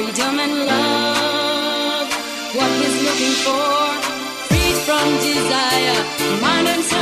freedom and love. What he's looking for, freed from desire, mind and soul.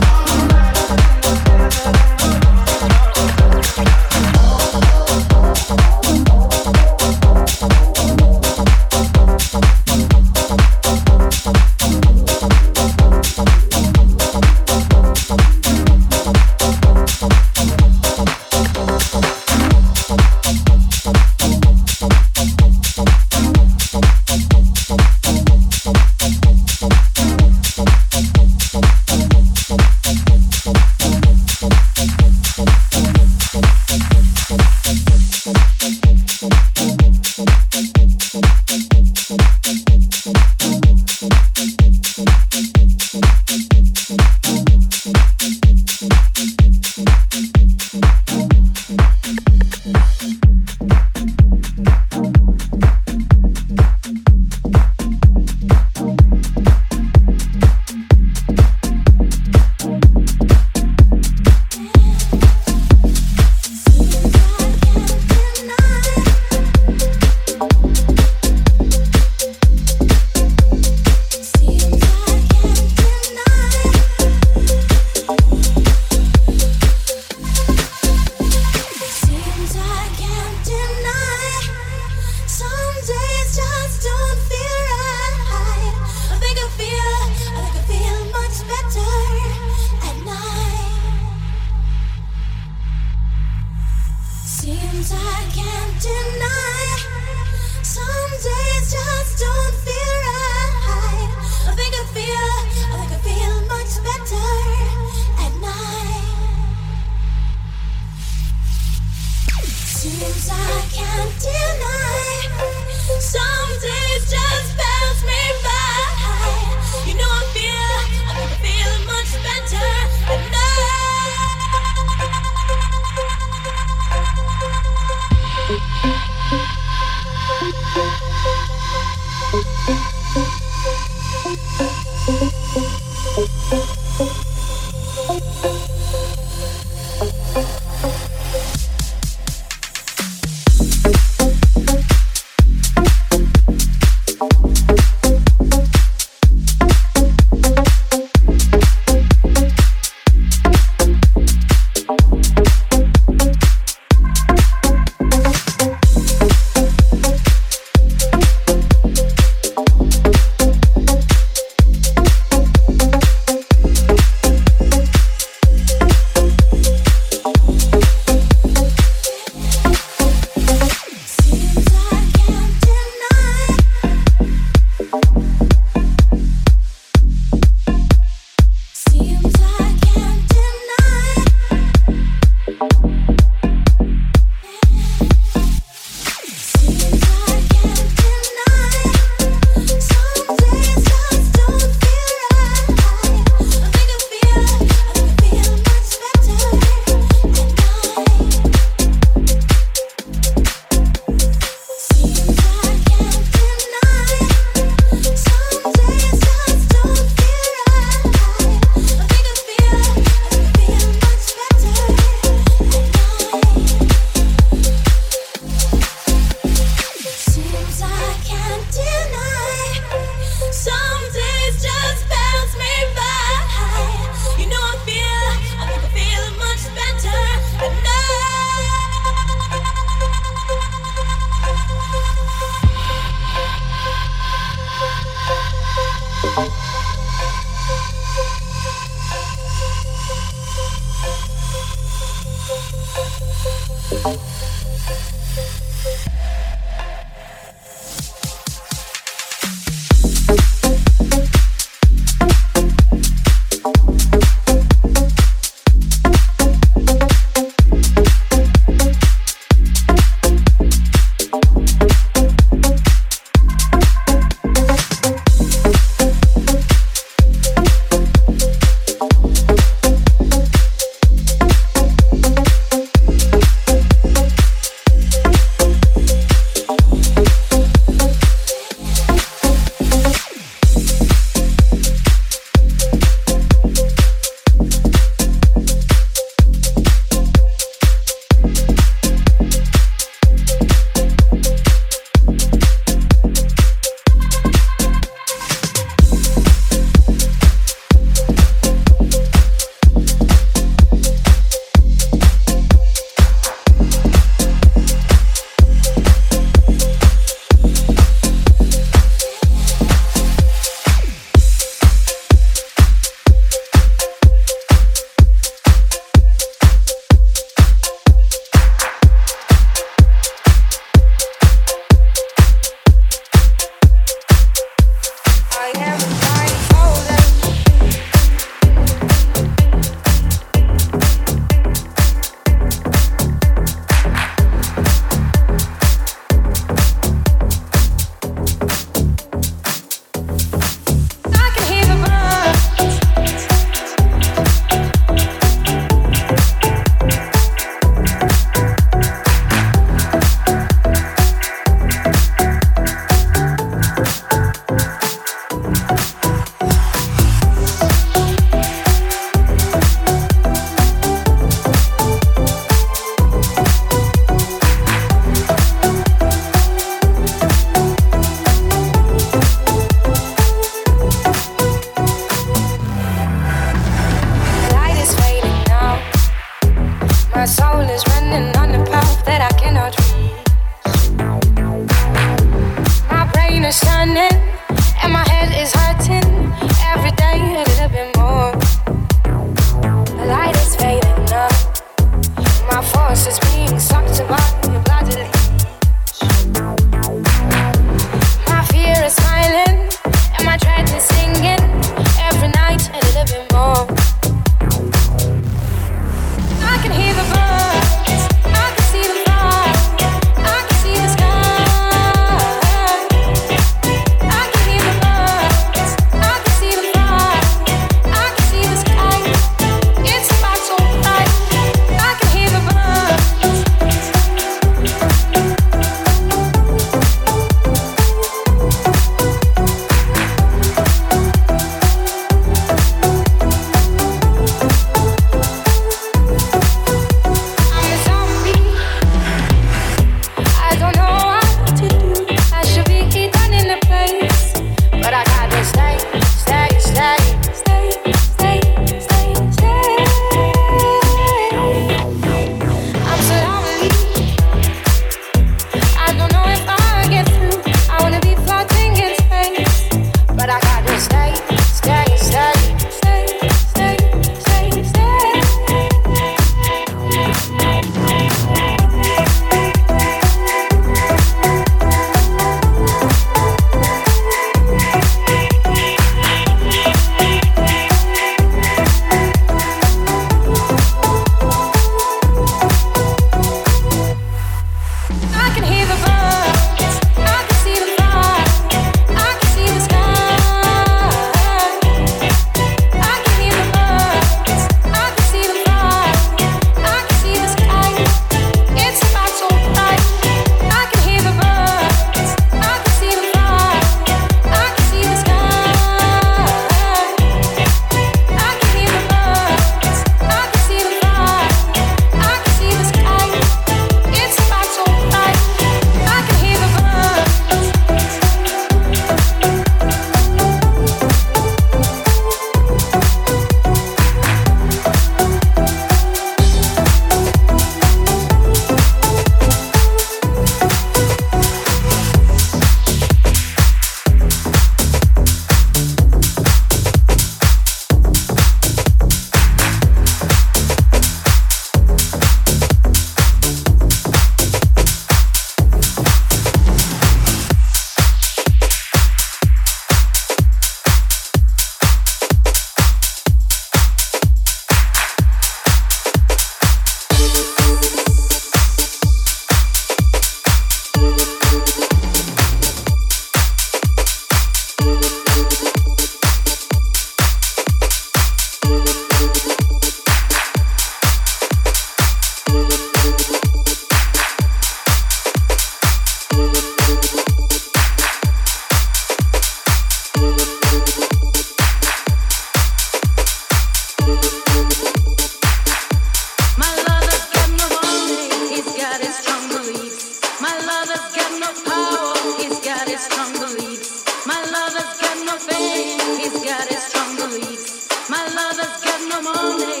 Na na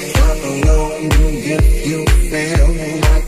I don't know if you feel like